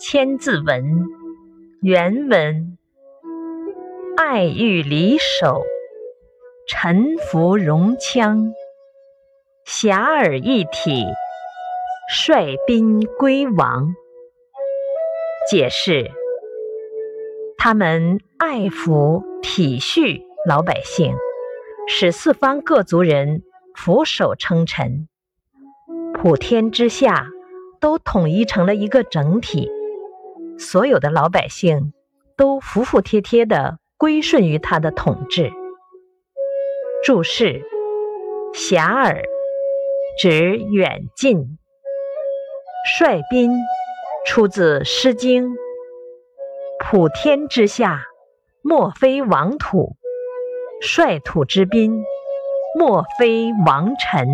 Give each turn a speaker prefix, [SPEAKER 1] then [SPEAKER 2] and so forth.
[SPEAKER 1] 千字文》原文：爱欲离手，臣服戎羌，遐迩一体，率宾归王。解释：他们爱抚体恤老百姓，使四方各族人俯首称臣。普天之下，都统一成了一个整体，所有的老百姓都服服帖帖的归顺于他的统治。注释：遐迩指远近。率宾出自《诗经》，普天之下，莫非王土；率土之滨，莫非王臣。